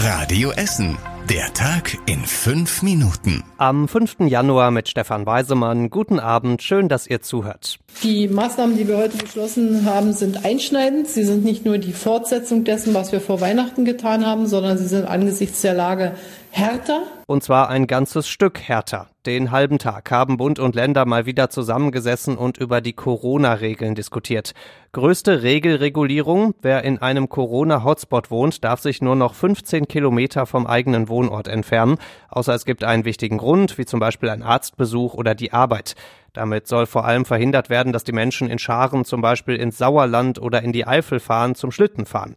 Radio Essen. Der Tag in fünf Minuten. Am 5. Januar mit Stefan Weisemann. Guten Abend, schön, dass ihr zuhört. Die Maßnahmen, die wir heute beschlossen haben, sind einschneidend. Sie sind nicht nur die Fortsetzung dessen, was wir vor Weihnachten getan haben, sondern sie sind angesichts der Lage härter. Und zwar ein ganzes Stück härter. Den halben Tag haben Bund und Länder mal wieder zusammengesessen und über die Corona-Regeln diskutiert. Größte Regelregulierung, wer in einem Corona-Hotspot wohnt, darf sich nur noch 15 Kilometer vom eigenen Wohnort entfernen, außer es gibt einen wichtigen Grund, wie zum Beispiel ein Arztbesuch oder die Arbeit. Damit soll vor allem verhindert werden, dass die Menschen in Scharen zum Beispiel ins Sauerland oder in die Eifel fahren zum Schlittenfahren.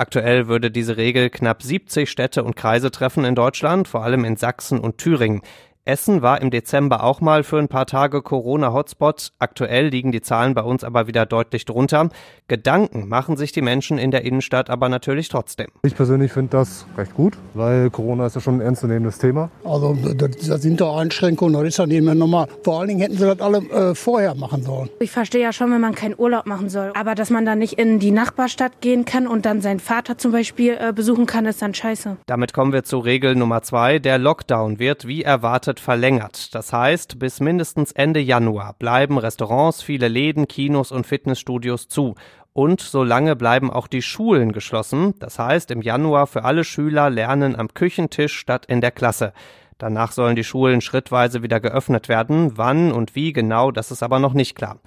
Aktuell würde diese Regel knapp 70 Städte und Kreise treffen in Deutschland, vor allem in Sachsen und Thüringen. Essen war im Dezember auch mal für ein paar Tage Corona-Hotspot. Aktuell liegen die Zahlen bei uns aber wieder deutlich drunter. Gedanken machen sich die Menschen in der Innenstadt aber natürlich trotzdem. Ich persönlich finde das recht gut, weil Corona ist ja schon ein ernstzunehmendes Thema. Also da sind doch Einschränkungen, das ist ja nicht mehr normal. Vor allen Dingen hätten sie das alle äh, vorher machen sollen. Ich verstehe ja schon, wenn man keinen Urlaub machen soll. Aber dass man dann nicht in die Nachbarstadt gehen kann und dann seinen Vater zum Beispiel äh, besuchen kann, ist dann scheiße. Damit kommen wir zu Regel Nummer zwei. Der Lockdown wird wie erwartet wird verlängert. Das heißt, bis mindestens Ende Januar bleiben Restaurants, viele Läden, Kinos und Fitnessstudios zu. Und solange bleiben auch die Schulen geschlossen. Das heißt, im Januar für alle Schüler lernen am Küchentisch statt in der Klasse. Danach sollen die Schulen schrittweise wieder geöffnet werden. Wann und wie genau, das ist aber noch nicht klar.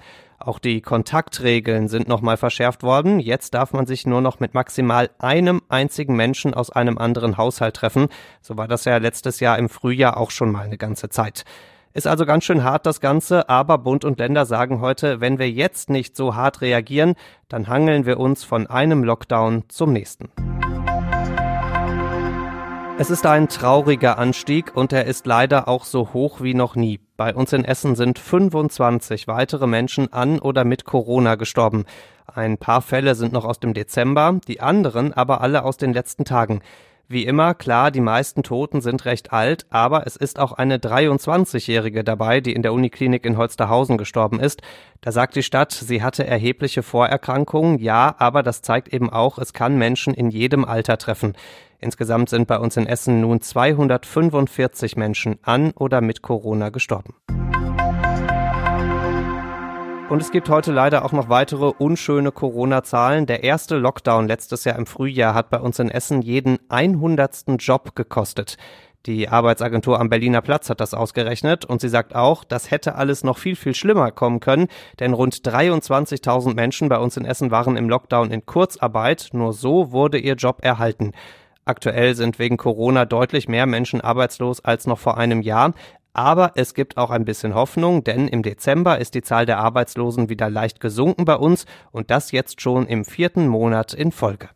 Auch die Kontaktregeln sind nochmal verschärft worden. Jetzt darf man sich nur noch mit maximal einem einzigen Menschen aus einem anderen Haushalt treffen. So war das ja letztes Jahr im Frühjahr auch schon mal eine ganze Zeit. Ist also ganz schön hart das Ganze, aber Bund und Länder sagen heute, wenn wir jetzt nicht so hart reagieren, dann hangeln wir uns von einem Lockdown zum nächsten. Es ist ein trauriger Anstieg und er ist leider auch so hoch wie noch nie. Bei uns in Essen sind 25 weitere Menschen an oder mit Corona gestorben. Ein paar Fälle sind noch aus dem Dezember, die anderen aber alle aus den letzten Tagen. Wie immer, klar, die meisten Toten sind recht alt, aber es ist auch eine 23-Jährige dabei, die in der Uniklinik in Holsterhausen gestorben ist. Da sagt die Stadt, sie hatte erhebliche Vorerkrankungen, ja, aber das zeigt eben auch, es kann Menschen in jedem Alter treffen. Insgesamt sind bei uns in Essen nun 245 Menschen an oder mit Corona gestorben. Und es gibt heute leider auch noch weitere unschöne Corona-Zahlen. Der erste Lockdown letztes Jahr im Frühjahr hat bei uns in Essen jeden 100. Job gekostet. Die Arbeitsagentur am Berliner Platz hat das ausgerechnet und sie sagt auch, das hätte alles noch viel, viel schlimmer kommen können, denn rund 23.000 Menschen bei uns in Essen waren im Lockdown in Kurzarbeit. Nur so wurde ihr Job erhalten. Aktuell sind wegen Corona deutlich mehr Menschen arbeitslos als noch vor einem Jahr. Aber es gibt auch ein bisschen Hoffnung, denn im Dezember ist die Zahl der Arbeitslosen wieder leicht gesunken bei uns und das jetzt schon im vierten Monat in Folge.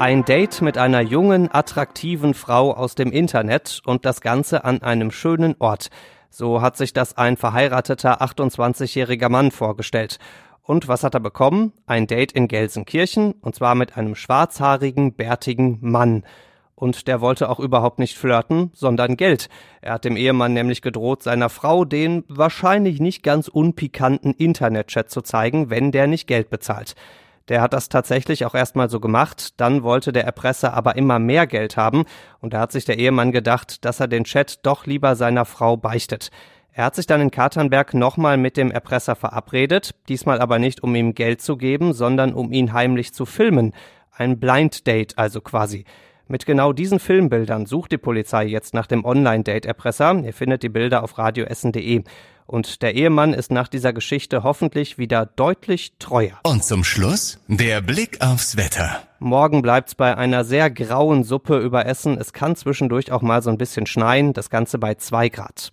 Ein Date mit einer jungen, attraktiven Frau aus dem Internet und das Ganze an einem schönen Ort. So hat sich das ein verheirateter 28-jähriger Mann vorgestellt. Und was hat er bekommen? Ein Date in Gelsenkirchen, und zwar mit einem schwarzhaarigen, bärtigen Mann und der wollte auch überhaupt nicht flirten, sondern Geld. Er hat dem Ehemann nämlich gedroht, seiner Frau den wahrscheinlich nicht ganz unpikanten Internetchat zu zeigen, wenn der nicht Geld bezahlt. Der hat das tatsächlich auch erstmal so gemacht, dann wollte der Erpresser aber immer mehr Geld haben, und da hat sich der Ehemann gedacht, dass er den Chat doch lieber seiner Frau beichtet. Er hat sich dann in Katernberg nochmal mit dem Erpresser verabredet, diesmal aber nicht um ihm Geld zu geben, sondern um ihn heimlich zu filmen. Ein Blind Date also quasi. Mit genau diesen Filmbildern sucht die Polizei jetzt nach dem Online-Date-Erpresser. Ihr findet die Bilder auf radioessen.de. Und der Ehemann ist nach dieser Geschichte hoffentlich wieder deutlich treuer. Und zum Schluss der Blick aufs Wetter. Morgen bleibt's bei einer sehr grauen Suppe über Essen. Es kann zwischendurch auch mal so ein bisschen schneien. Das Ganze bei zwei Grad.